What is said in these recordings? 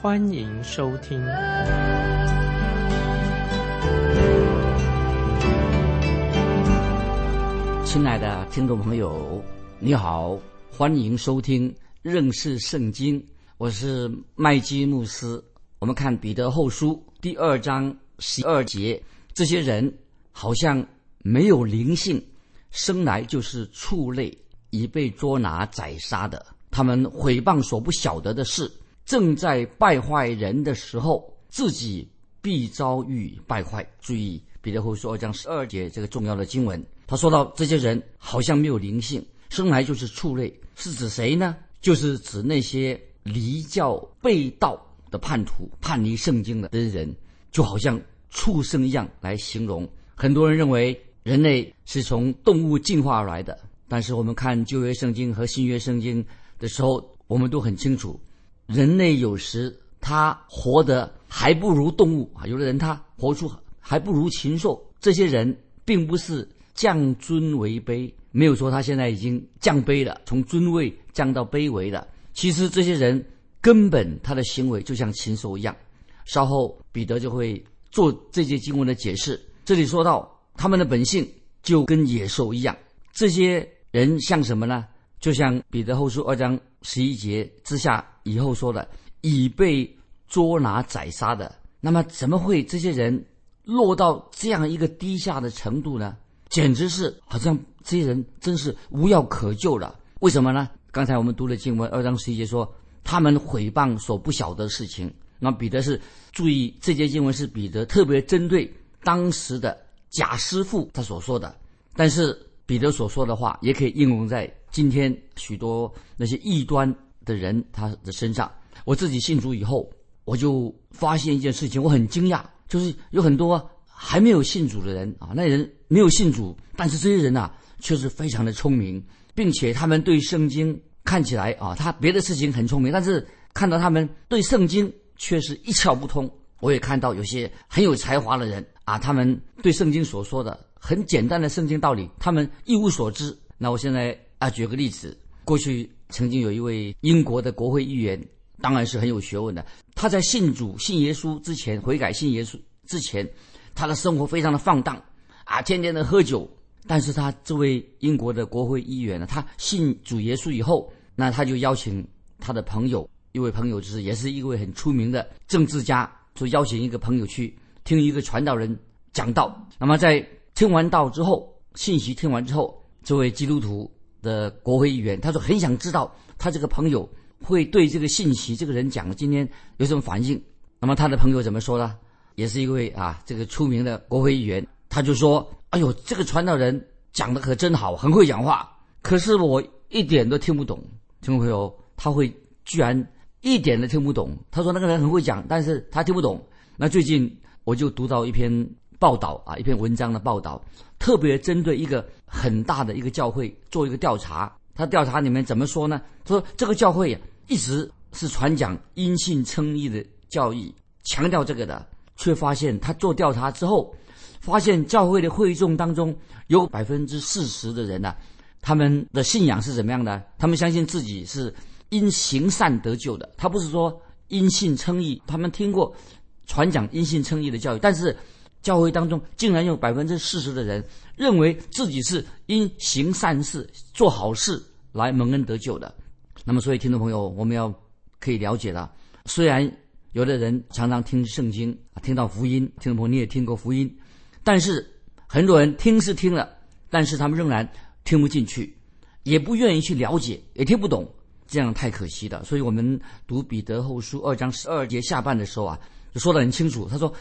欢迎收听。亲爱的听众朋友，你好，欢迎收听认识圣经，我是麦基牧师。我们看彼得后书第二章十二节，这些人好像。没有灵性，生来就是畜类，已被捉拿宰杀的。他们毁谤所不晓得的事，正在败坏人的时候，自己必遭遇败坏。注意彼得后书二章十二节这个重要的经文，他说到这些人好像没有灵性，生来就是畜类，是指谁呢？就是指那些离教背道的叛徒，叛离圣经的的人，就好像畜生一样来形容。很多人认为。人类是从动物进化而来的，但是我们看旧约圣经和新约圣经的时候，我们都很清楚，人类有时他活得还不如动物啊。有的人他活出还不如禽兽。这些人并不是降尊为卑，没有说他现在已经降卑了，从尊位降到卑微了。其实这些人根本他的行为就像禽兽一样。稍后彼得就会做这些经文的解释。这里说到。他们的本性就跟野兽一样，这些人像什么呢？就像彼得后书二章十一节之下以后说的，已被捉拿宰杀的。那么怎么会这些人落到这样一个低下的程度呢？简直是好像这些人真是无药可救了。为什么呢？刚才我们读了经文二章十一节说，他们毁谤所不晓得事情。那彼得是注意这节经文是彼得特别针对当时的。贾师傅他所说的，但是彼得所说的话也可以应用在今天许多那些异端的人他的身上。我自己信主以后，我就发现一件事情，我很惊讶，就是有很多还没有信主的人啊，那人没有信主，但是这些人呐却是非常的聪明，并且他们对圣经看起来啊，他别的事情很聪明，但是看到他们对圣经却是一窍不通。我也看到有些很有才华的人。啊，他们对圣经所说的很简单的圣经道理，他们一无所知。那我现在啊，举个例子，过去曾经有一位英国的国会议员，当然是很有学问的。他在信主、信耶稣之前，悔改信耶稣之前，他的生活非常的放荡，啊，天天的喝酒。但是他这位英国的国会议员呢，他信主耶稣以后，那他就邀请他的朋友，一位朋友就是也是一位很出名的政治家，就邀请一个朋友去。听一个传道人讲道，那么在听完道之后，信息听完之后，这位基督徒的国会议员他说很想知道他这个朋友会对这个信息这个人讲今天有什么反应。那么他的朋友怎么说呢？也是一位啊这个出名的国会议员，他就说：“哎呦，这个传道人讲的可真好，很会讲话，可是我一点都听不懂。”听众朋友，他会居然一点都听不懂。他说那个人很会讲，但是他听不懂。那最近。我就读到一篇报道啊，一篇文章的报道，特别针对一个很大的一个教会做一个调查。他调查里面怎么说呢？说这个教会一直是传讲因信称义的教义，强调这个的，却发现他做调查之后，发现教会的会众当中有百分之四十的人呢，他们的信仰是怎么样的？他们相信自己是因行善得救的，他不是说因信称义，他们听过。传讲因信称义的教育，但是教会当中竟然有百分之四十的人认为自己是因行善事、做好事来蒙恩得救的。那么，所以听众朋友，我们要可以了解了。虽然有的人常常听圣经听到福音，听众朋友你也听过福音，但是很多人听是听了，但是他们仍然听不进去，也不愿意去了解，也听不懂，这样太可惜了。所以我们读彼得后书二章十二节下半的时候啊。就说得很清楚，他说：“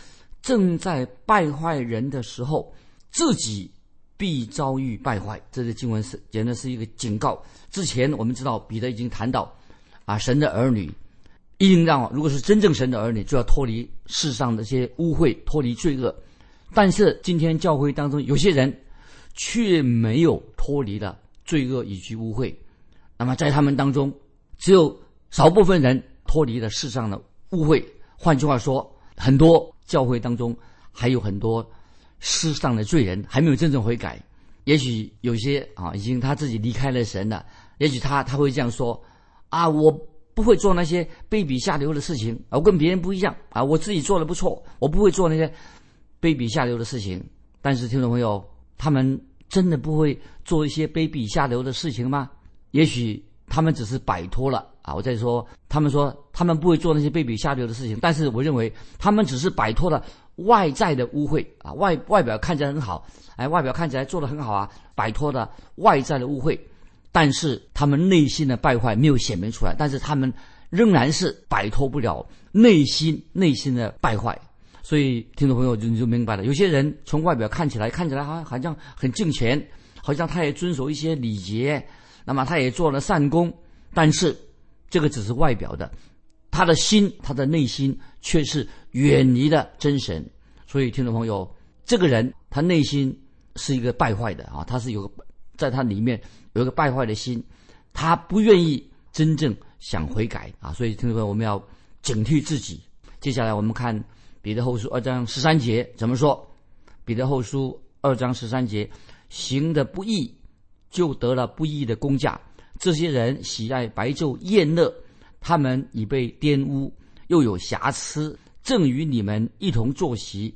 正在败坏人的时候，自己必遭遇败坏。”这个经文是简直是一个警告。之前我们知道彼得已经谈到，啊，神的儿女一定让如果是真正神的儿女，就要脱离世上的这些污秽，脱离罪恶。但是今天教会当中有些人却没有脱离了罪恶以及污秽，那么在他们当中，只有少部分人脱离了世上的污秽。换句话说，很多教会当中还有很多世上的罪人还没有真正悔改。也许有些啊，已经他自己离开了神了。也许他他会这样说：啊，我不会做那些卑鄙下流的事情，我跟别人不一样啊，我自己做的不错，我不会做那些卑鄙下流的事情。但是听众朋友，他们真的不会做一些卑鄙下流的事情吗？也许他们只是摆脱了啊。我再说，他们说他们不会做那些卑鄙下流的事情，但是我认为他们只是摆脱了外在的污秽啊，外外表看起来很好。哎，外表看起来做得很好啊，摆脱了外在的污秽，但是他们内心的败坏没有显明出来，但是他们仍然是摆脱不了内心内心的败坏。所以听众朋友就你就明白了，有些人从外表看起来看起来好像好像很敬虔，好像他也遵守一些礼节，那么他也做了善功，但是这个只是外表的，他的心他的内心却是远离了真神。所以听众朋友，这个人他内心。是一个败坏的啊，他是有个，在他里面有一个败坏的心，他不愿意真正想悔改啊，所以听众朋友，我们要警惕自己。接下来我们看彼得后书二章十三节怎么说？彼得后书二章十三节，行的不义，就得了不义的工价。这些人喜爱白昼宴乐，他们已被玷污，又有瑕疵，正与你们一同坐席。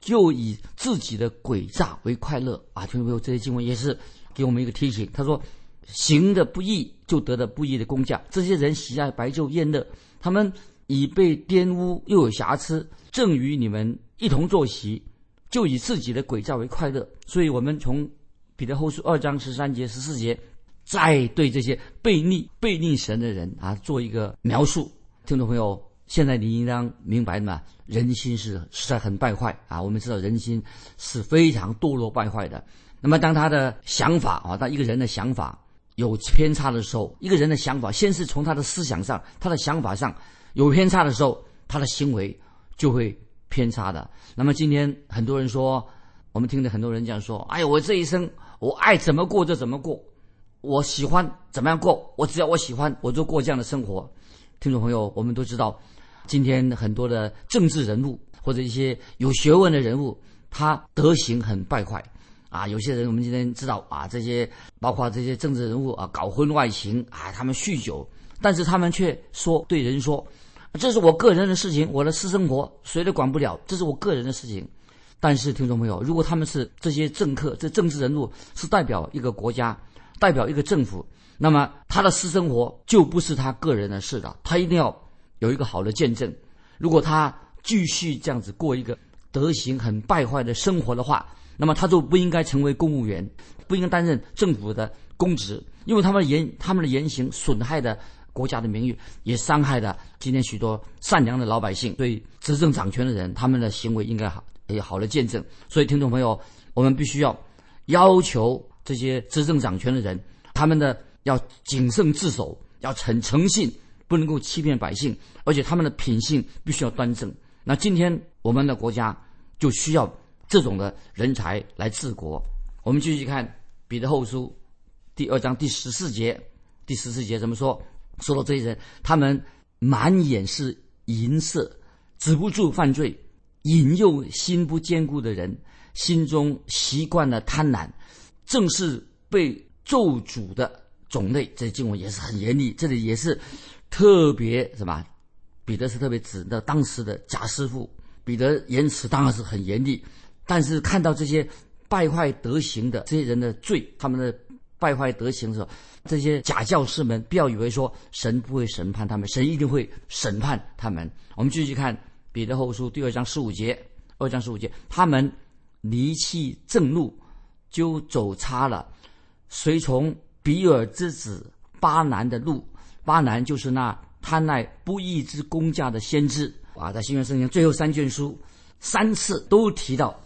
就以自己的诡诈为快乐啊！听众朋友，这些经文也是给我们一个提醒。他说：“行的不义，就得了不义的工价。这些人喜爱白昼宴乐，他们已被玷污，又有瑕疵，正与你们一同坐席，就以自己的诡诈为快乐。”所以，我们从彼得后书二章十三节、十四节，再对这些背逆、背逆神的人啊，做一个描述。听众朋友。现在你应当明白嘛，人心是实在很败坏啊！我们知道人心是非常堕落败坏的。那么当他的想法啊，当一个人的想法有偏差的时候，一个人的想法先是从他的思想上、他的想法上有偏差的时候，他的行为就会偏差的。那么今天很多人说，我们听着很多人讲说：“哎呀，我这一生我爱怎么过就怎么过，我喜欢怎么样过，我只要我喜欢我就过这样的生活。”听众朋友，我们都知道。今天很多的政治人物或者一些有学问的人物，他德行很败坏，啊，有些人我们今天知道啊，这些包括这些政治人物啊，搞婚外情啊，他们酗酒，但是他们却说对人说，这是我个人的事情，我的私生活谁都管不了，这是我个人的事情。但是听众朋友，如果他们是这些政客，这政治人物是代表一个国家，代表一个政府，那么他的私生活就不是他个人的事了，他一定要。有一个好的见证，如果他继续这样子过一个德行很败坏的生活的话，那么他就不应该成为公务员，不应该担任政府的公职，因为他们的言他们的言行损害的国家的名誉，也伤害了今天许多善良的老百姓。对执政掌权的人，他们的行为应该好有好的见证。所以，听众朋友，我们必须要要求这些执政掌权的人，他们的要谨慎自守，要诚诚信。不能够欺骗百姓，而且他们的品性必须要端正。那今天我们的国家就需要这种的人才来治国。我们继续看彼得后书第二章第十四节，第十四节怎么说？说到这些人，他们满眼是淫色，止不住犯罪，引诱心不坚固的人，心中习惯了贪婪，正是被咒诅的种类。这经文也是很严厉，这里也是。特别什么？彼得是特别指的当时的假师傅。彼得言辞当然是很严厉，但是看到这些败坏德行的这些人的罪，他们的败坏德行的时候，这些假教师们不要以为说神不会审判他们，神一定会审判他们。我们继续看彼得后书第二章十五节，二章十五节，他们离弃正路，就走差了，随从比尔之子巴南的路。巴南就是那贪爱不义之公价的先知啊，在新约圣经最后三卷书三次都提到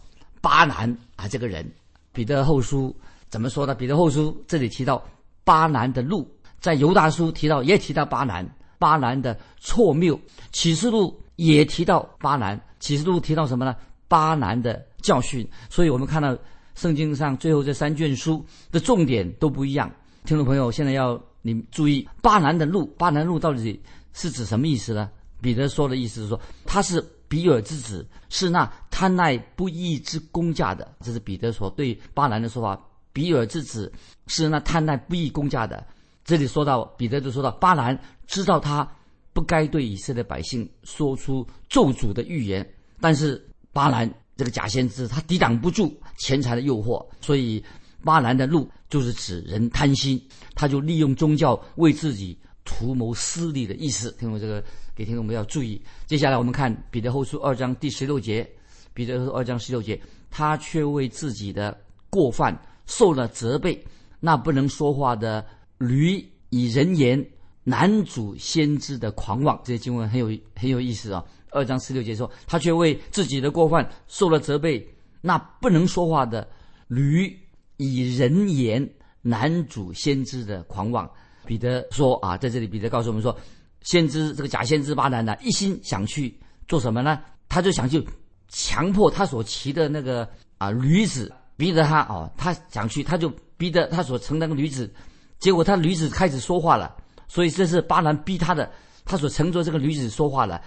巴南啊这个人。彼得后书怎么说的？彼得后书这里提到巴南的路，在犹大书提到也提到巴南巴兰的错谬。启示录也提到巴兰，启示录提到什么呢？巴兰的教训。所以我们看到圣经上最后这三卷书的重点都不一样。听众朋友，现在要你注意巴兰的路，巴兰路到底是指什么意思呢？彼得说的意思是说，他是比尔之子，是那贪爱不义之公价的。这是彼得所对巴兰的说法。比尔之子是那贪爱不义公价的。这里说到彼得就说到巴兰知道他不该对以色列百姓说出咒诅的预言，但是巴兰这个假先知他抵挡不住钱财的诱惑，所以巴兰的路就是指人贪心，他就利用宗教为自己图谋私利的意思。听懂这个？给听众们要注意。接下来我们看彼得后书二章第十六节，彼得后书二章十六节，他却为自己的过犯受了责备。那不能说话的驴以人言男主先知的狂妄，这些经文很有很有意思啊。二章十六节说，他却为自己的过犯受了责备。那不能说话的驴以人言男主先知的狂妄，彼得说啊，在这里彼得告诉我们说。先知这个假先知巴兰呢，一心想去做什么呢？他就想去强迫他所骑的那个啊驴子，逼着他哦，他想去，他就逼着他所乘那个驴子，结果他驴子开始说话了，所以这是巴兰逼他的，他所乘坐这个驴子说话了，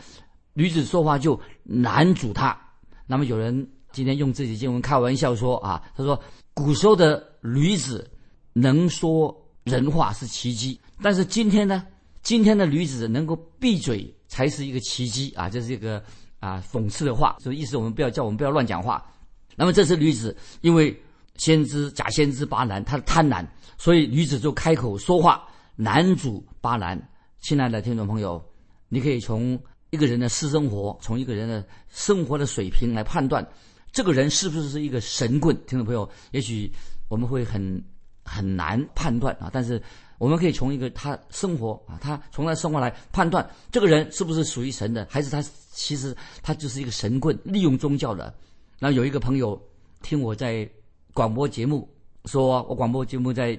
驴子说话就难阻他。那么有人今天用自己经文开玩笑说啊，他说古时候的驴子能说人话是奇迹，但是今天呢？今天的驴子能够闭嘴才是一个奇迹啊！这是一个啊讽刺的话，所以意思我们不要叫我们不要乱讲话。那么这只驴子因为先知假先知巴兰他贪婪，所以驴子就开口说话男主巴兰。亲爱的听众朋友，你可以从一个人的私生活，从一个人的生活的水平来判断，这个人是不是是一个神棍？听众朋友，也许我们会很很难判断啊，但是。我们可以从一个他生活啊，他从他生活来判断这个人是不是属于神的，还是他其实他就是一个神棍，利用宗教的。那有一个朋友听我在广播节目说，我广播节目在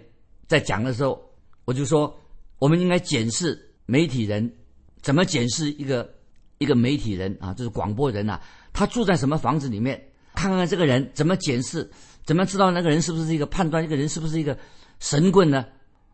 在讲的时候，我就说我们应该检视媒体人怎么检视一个一个媒体人啊，就是广播人呐，他住在什么房子里面，看看这个人怎么检视，怎么知道那个人是不是一个判断一个人是不是一个神棍呢？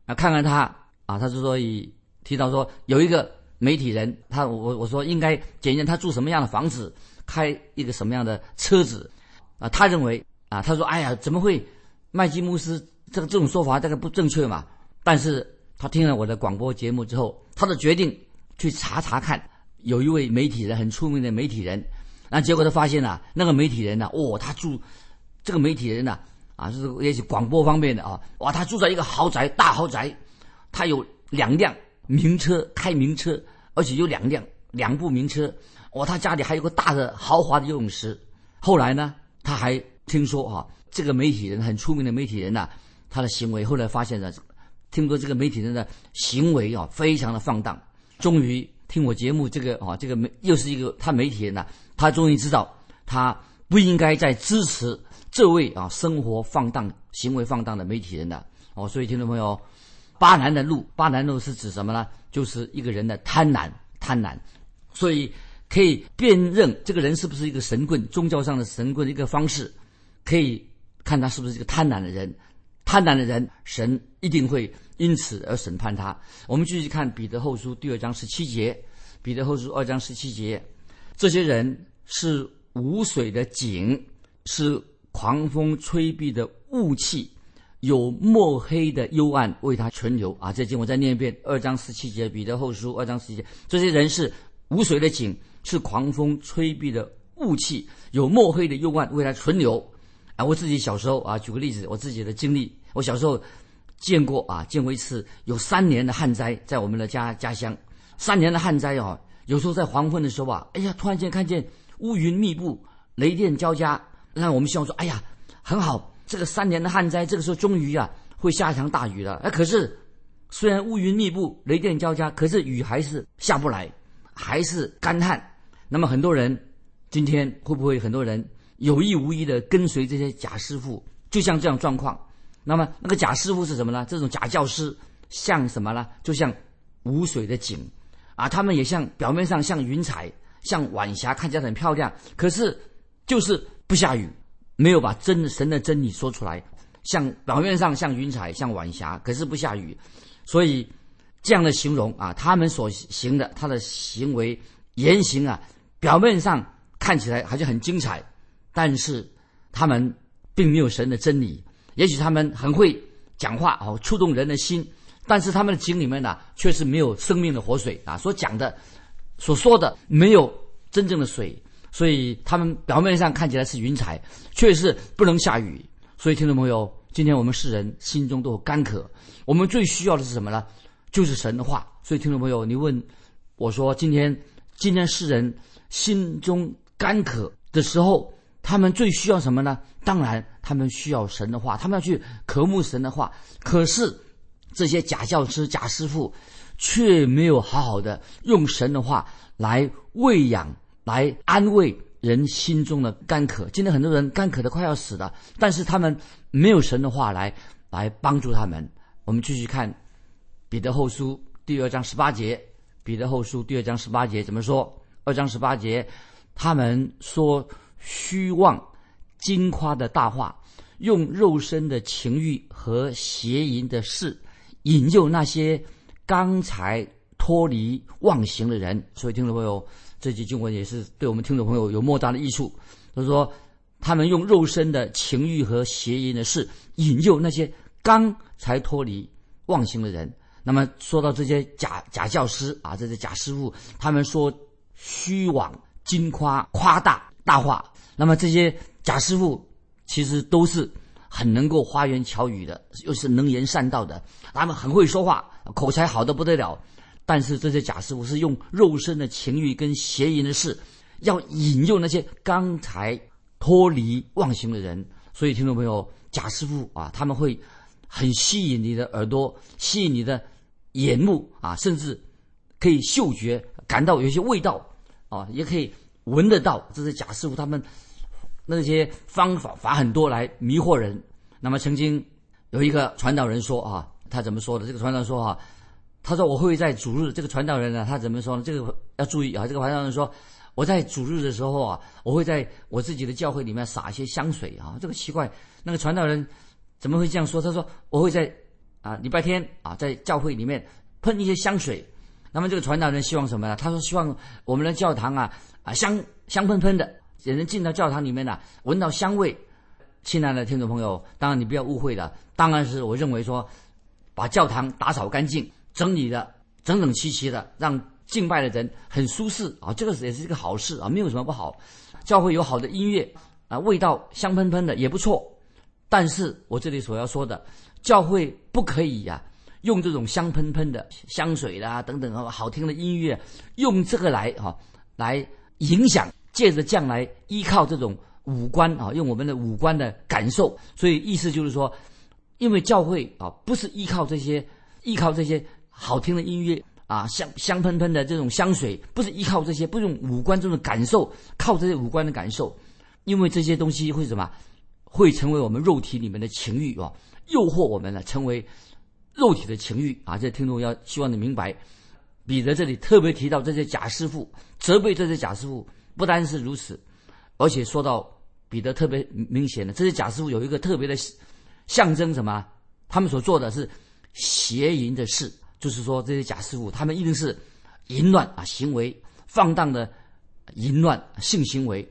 啊，看看他啊，他之所以提到说有一个媒体人，他我我说应该检验他住什么样的房子，开一个什么样的车子，啊，他认为啊，他说哎呀，怎么会麦基穆斯这个这种说法这个不正确嘛？但是他听了我的广播节目之后，他的决定去查查看，有一位媒体人很出名的媒体人，那结果他发现了那个媒体人呢，哦，他住这个媒体人呢。啊，就是也许广播方面的啊，哇，他住在一个豪宅，大豪宅，他有两辆名车，开名车，而且有两辆两部名车，哇，他家里还有个大的豪华的游泳池。后来呢，他还听说啊，这个媒体人很出名的媒体人呐，他的行为后来发现了，听说这个媒体人的行为啊，非常的放荡。终于听我节目，这个啊，这个媒又是一个他媒体人呐，他终于知道他不应该再支持。这位啊，生活放荡、行为放荡的媒体人的哦，所以听众朋友，巴南的路，巴南路是指什么呢？就是一个人的贪婪，贪婪，所以可以辨认这个人是不是一个神棍，宗教上的神棍的一个方式，可以看他是不是一个贪婪的人，贪婪的人，神一定会因此而审判他。我们继续看彼得后书第二章十七节，彼得后书二章十七节，这些人是无水的井，是。狂风吹逼的雾气，有墨黑的幽暗为他存留啊！这经我再念一遍：二章十七节，彼得后书二章十七节。这些人是无水的井，是狂风吹逼的雾气，有墨黑的幽暗为他存留啊！我自己小时候啊，举个例子，我自己的经历，我小时候见过啊，见过一次有三年的旱灾，在我们的家家乡，三年的旱灾啊，有时候在黄昏的时候啊，哎呀，突然间看见乌云密布，雷电交加。让我们希望说：“哎呀，很好，这个三年的旱灾，这个时候终于啊会下一场大雨了。哎，可是虽然乌云密布、雷电交加，可是雨还是下不来，还是干旱。那么很多人今天会不会很多人有意无意的跟随这些假师傅？就像这样状况。那么那个假师傅是什么呢？这种假教师像什么呢？就像无水的井，啊，他们也像表面上像云彩、像晚霞，看起来很漂亮，可是就是不下雨，没有把真神的真理说出来。像表面上像云彩、像晚霞，可是不下雨，所以这样的形容啊，他们所行的他的行为言行啊，表面上看起来好像很精彩，但是他们并没有神的真理。也许他们很会讲话哦，触动人的心，但是他们的井里面呢，却是没有生命的活水啊，所讲的、所说的没有真正的水，所以他们表面上看起来是云彩，却是不能下雨。所以，听众朋友，今天我们世人心中都有干渴，我们最需要的是什么呢？就是神的话。所以，听众朋友，你问我说，今天今天世人心中干渴的时候，他们最需要什么呢？当然，他们需要神的话，他们要去渴慕神的话。可是，这些假教师、假师傅却没有好好的用神的话来喂养、来安慰。人心中的干渴，今天很多人干渴的快要死了，但是他们没有神的话来来帮助他们。我们继续看彼得后书第二章十八节，彼得后书第二章十八节怎么说？二章十八节，他们说虚妄、金夸的大话，用肉身的情欲和邪淫的事引诱那些刚才脱离妄行的人。所以，听众朋友。这句经文也是对我们听众朋友有莫大的益处。他说，他们用肉身的情欲和邪淫的事引诱那些刚才脱离妄行的人。那么说到这些假假教师啊，这些假师傅，他们说虚妄、金夸、夸大、大话。那么这些假师傅其实都是很能够花言巧语的，又是能言善道的，他们很会说话，口才好的不得了。但是这些假师傅是用肉身的情欲跟邪淫的事，要引诱那些刚才脱离妄行的人。所以听众朋友，假师傅啊，他们会很吸引你的耳朵，吸引你的眼目啊，甚至可以嗅觉感到有些味道啊，也可以闻得到。这些假师傅他们那些方法法很多来迷惑人。那么曾经有一个传道人说啊，他怎么说的？这个传道人说啊。他说：“我会在主日，这个传道人呢，他怎么说呢？这个要注意啊。这个传道人说，我在主日的时候啊，我会在我自己的教会里面撒一些香水啊。这个奇怪，那个传道人怎么会这样说？他说我会在啊礼拜天啊在教会里面喷一些香水。那么这个传道人希望什么呢？他说希望我们的教堂啊啊香香喷喷的，有人进到教堂里面呢闻到香味。亲爱的听众朋友，当然你不要误会了，当然是我认为说把教堂打扫干净。”整理的整整齐齐的，让敬拜的人很舒适啊，这个也是一个好事啊，没有什么不好。教会有好的音乐啊，味道香喷喷的也不错。但是我这里所要说的，教会不可以呀，用这种香喷喷的香水啦等等，好听的音乐，用这个来哈来影响，借着将来依靠这种五官啊，用我们的五官的感受。所以意思就是说，因为教会啊，不是依靠这些，依靠这些。好听的音乐啊，香香喷喷的这种香水，不是依靠这些，不用五官这种感受，靠这些五官的感受，因为这些东西会什么，会成为我们肉体里面的情欲啊，诱惑我们了，成为肉体的情欲啊。这听众要希望你明白，彼得这里特别提到这些假师傅，责备这些假师傅，不单是如此，而且说到彼得特别明显的，这些假师傅有一个特别的象征，什么？他们所做的是邪淫的事。就是说，这些假师傅，他们一定是淫乱啊，行为放荡的淫乱性行为。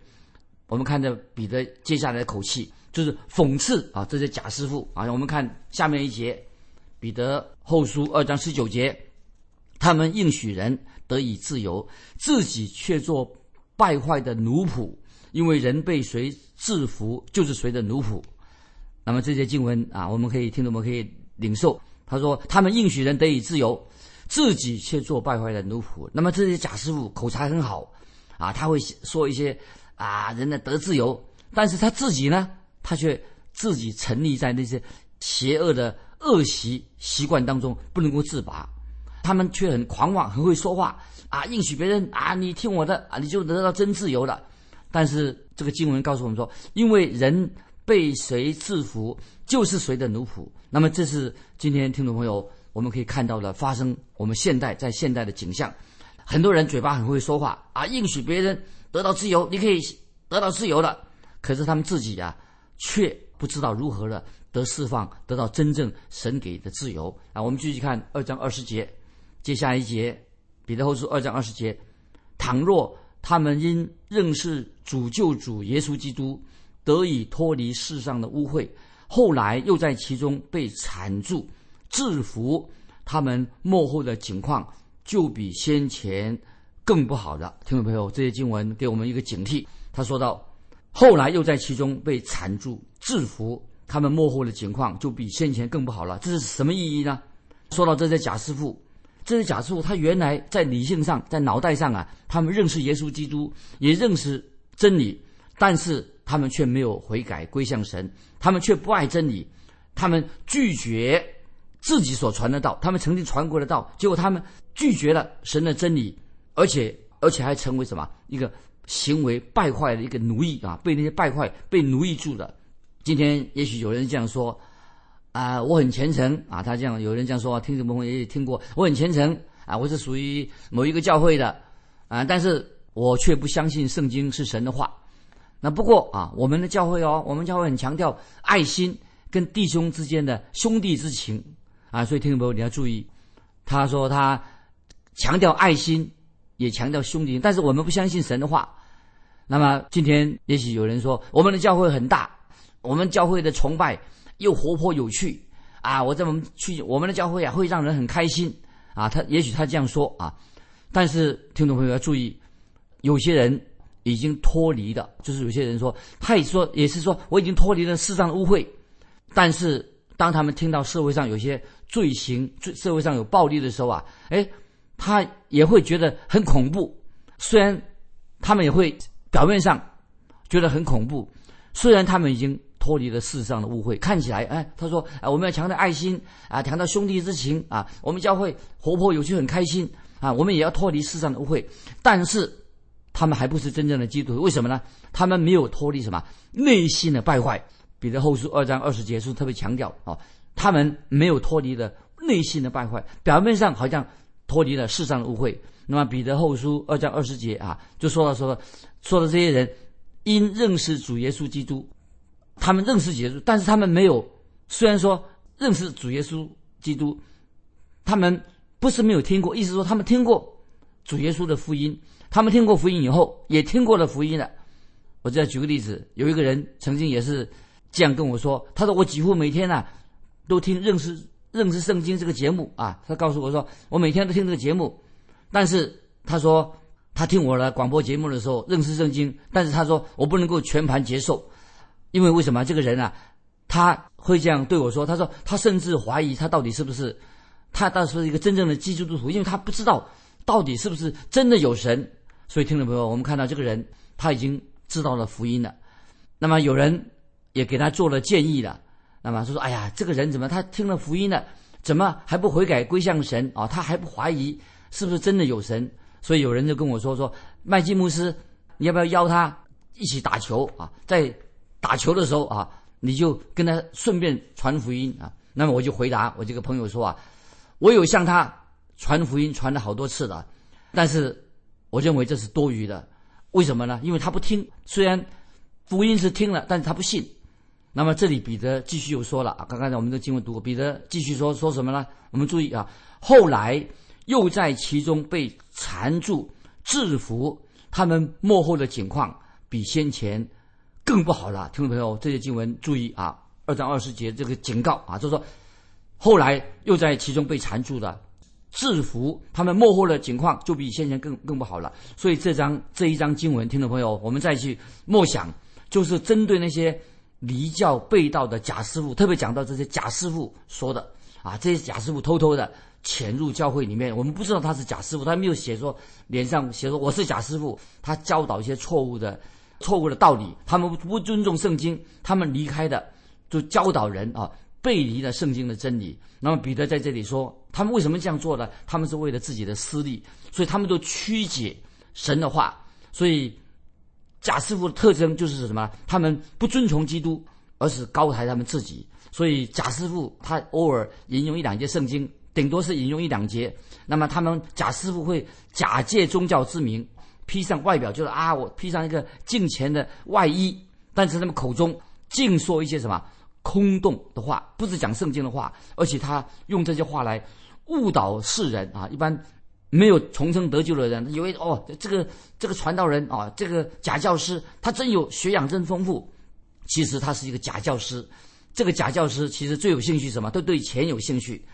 我们看着彼得接下来的口气，就是讽刺啊，这些假师傅啊。我们看下面一节，彼得后书二章十九节，他们应许人得以自由，自己却做败坏的奴仆，因为人被谁制服，就是谁的奴仆。那么这些经文啊，我们可以听众们可以领受。他说：“他们应许人得以自由，自己却做败坏的奴仆。那么这些假师傅口才很好，啊，他会说一些啊，人呢得自由，但是他自己呢，他却自己沉溺在那些邪恶的恶习习惯当中，不能够自拔。他们却很狂妄，很会说话啊，应许别人啊，你听我的啊，你就得到真自由了。但是这个经文告诉我们说，因为人。”被谁制服，就是谁的奴仆。那么，这是今天听众朋友我们可以看到的发生我们现代在现代的景象。很多人嘴巴很会说话啊，应许别人得到自由，你可以得到自由了。可是他们自己啊，却不知道如何的得释放，得到真正神给的自由啊。我们继续看二章二十节，接下一节，彼得后书二章二十节，倘若他们因认识主救主耶稣基督，得以脱离世上的污秽，后来又在其中被缠住、制服，他们幕后的情况就比先前更不好了。听众朋友，这些经文给我们一个警惕。他说到，后来又在其中被缠住、制服，他们幕后的情况就比先前更不好了。这是什么意义呢？说到这些假师傅，这些假师傅，他原来在理性上、在脑袋上啊，他们认识耶稣基督，也认识真理，但是他们却没有悔改归向神，他们却不爱真理，他们拒绝自己所传的道，他们曾经传过的道，结果他们拒绝了神的真理，而且而且还成为什么一个行为败坏的一个奴役啊，被那些败坏被奴役住了。今天也许有人这样说。啊，我很虔诚啊！他这样有人这样说，听众朋友也听过。我很虔诚啊，我是属于某一个教会的啊，但是我却不相信圣经是神的话。那不过啊，我们的教会哦，我们教会很强调爱心跟弟兄之间的兄弟之情啊，所以听众朋友你要注意，他说他强调爱心，也强调兄弟，但是我们不相信神的话。那么今天也许有人说，我们的教会很大，我们教会的崇拜。又活泼有趣啊！我在我们去我们的教会啊，会让人很开心啊。他也许他这样说啊，但是听众朋友要注意，有些人已经脱离的，就是有些人说，他也说也是说，我已经脱离了世上的污秽。但是当他们听到社会上有些罪行、罪社会上有暴力的时候啊，哎，他也会觉得很恐怖。虽然他们也会表面上觉得很恐怖，虽然他们已经。脱离了世上的误会，看起来，哎，他说，啊，我们要强调爱心，啊，强调兄弟之情，啊，我们教会活泼有趣，很开心，啊，我们也要脱离世上的误会，但是他们还不是真正的基督徒，为什么呢？他们没有脱离什么内心的败坏。彼得后书二章二十节是特别强调，啊，他们没有脱离的内心的败坏，表面上好像脱离了世上的误会。那么彼得后书二章二十节啊，就说到说，说的这些人因认识主耶稣基督。他们认识耶稣，但是他们没有。虽然说认识主耶稣基督，他们不是没有听过，意思说他们听过主耶稣的福音。他们听过福音以后，也听过了福音了。我再举个例子，有一个人曾经也是这样跟我说：“他说我几乎每天呢都听认识认识圣经这个节目啊。”他告诉我说：“我每天都听这个节目，但是他说他听我的广播节目的时候认识圣经，但是他说我不能够全盘接受。”因为为什么这个人啊，他会这样对我说？他说他甚至怀疑他到底是不是，他到底是一个真正的基督徒，因为他不知道到底是不是真的有神。所以听众朋友，我们看到这个人他已经知道了福音了。那么有人也给他做了建议了。那么就说：“哎呀，这个人怎么他听了福音了，怎么还不悔改归向神啊？他还不怀疑是不是真的有神？”所以有人就跟我说：“说麦基牧师，你要不要邀他一起打球啊？在。”打球的时候啊，你就跟他顺便传福音啊。那么我就回答我这个朋友说啊，我有向他传福音传了好多次了，但是我认为这是多余的。为什么呢？因为他不听。虽然福音是听了，但是他不信。那么这里彼得继续又说了啊，刚刚才我们的经文读过，彼得继续说说什么呢？我们注意啊，后来又在其中被缠住、制服，他们幕后的情况比先前。更不好了，听众朋友，这些经文注意啊，二章二十节这个警告啊，就是说，后来又在其中被缠住的制服，他们幕后的情况就比先前更更不好了。所以这张这一张经文，听众朋友，我们再去默想，就是针对那些离教背道的假师傅，特别讲到这些假师傅说的啊，这些假师傅偷偷的潜入教会里面，我们不知道他是假师傅，他没有写说脸上写说我是假师傅，他教导一些错误的。错误的道理，他们不尊重圣经，他们离开的就教导人啊，背离了圣经的真理。那么彼得在这里说，他们为什么这样做呢？他们是为了自己的私利，所以他们都曲解神的话。所以假师傅的特征就是什么？他们不遵从基督，而是高抬他们自己。所以假师傅他偶尔引用一两节圣经，顶多是引用一两节。那么他们假师傅会假借宗教之名，披上外表就是啊，我披上一个敬虔的外衣，但是他们口中尽说一些什么空洞的话，不是讲圣经的话，而且他用这些话来误导世人啊。一般没有重生得救的人，以为哦，这个这个传道人啊，这个假教师，他真有学养，真丰富。其实他是一个假教师。这个假教师其实最有兴趣什么？都对钱有兴趣。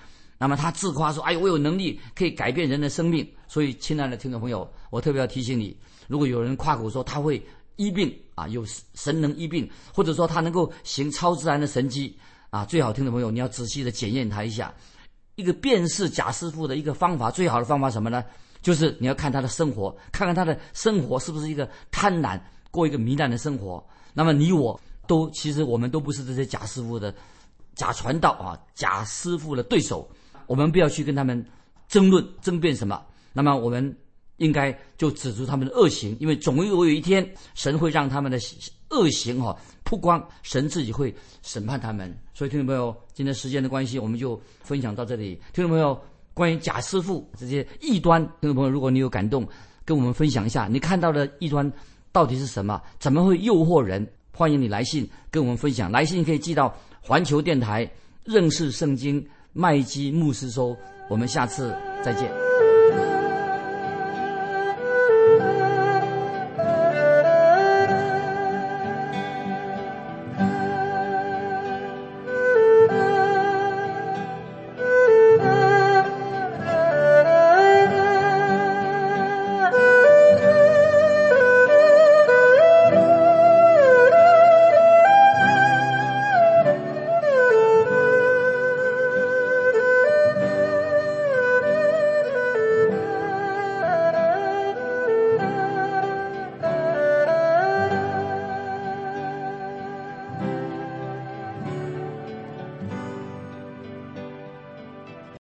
那么他自夸说：“哎，我有能力可以改变人的生命。”所以，亲爱的听众朋友，我特别要提醒你：如果有人夸口说他会医病啊，有神能医病，或者说他能够行超自然的神迹啊，最好听众朋友你要仔细的检验他一下。一个辨识假师傅的一个方法，最好的方法什么呢？就是你要看他的生活，看看他的生活是不是一个贪婪、过一个糜烂的生活。那么你我都其实我们都不是这些假师傅的假传道啊，假师傅的对手。我们不要去跟他们争论、争辩什么。那么，我们应该就指出他们的恶行，因为总有有一天，神会让他们的恶行哈曝光，神自己会审判他们。所以，听众朋友，今天时间的关系，我们就分享到这里。听众朋友，关于假师傅这些异端，听众朋友，如果你有感动，跟我们分享一下，你看到的异端到底是什么？怎么会诱惑人？欢迎你来信跟我们分享。来信可以寄到环球电台认识圣经。麦基牧师说：“我们下次再见。”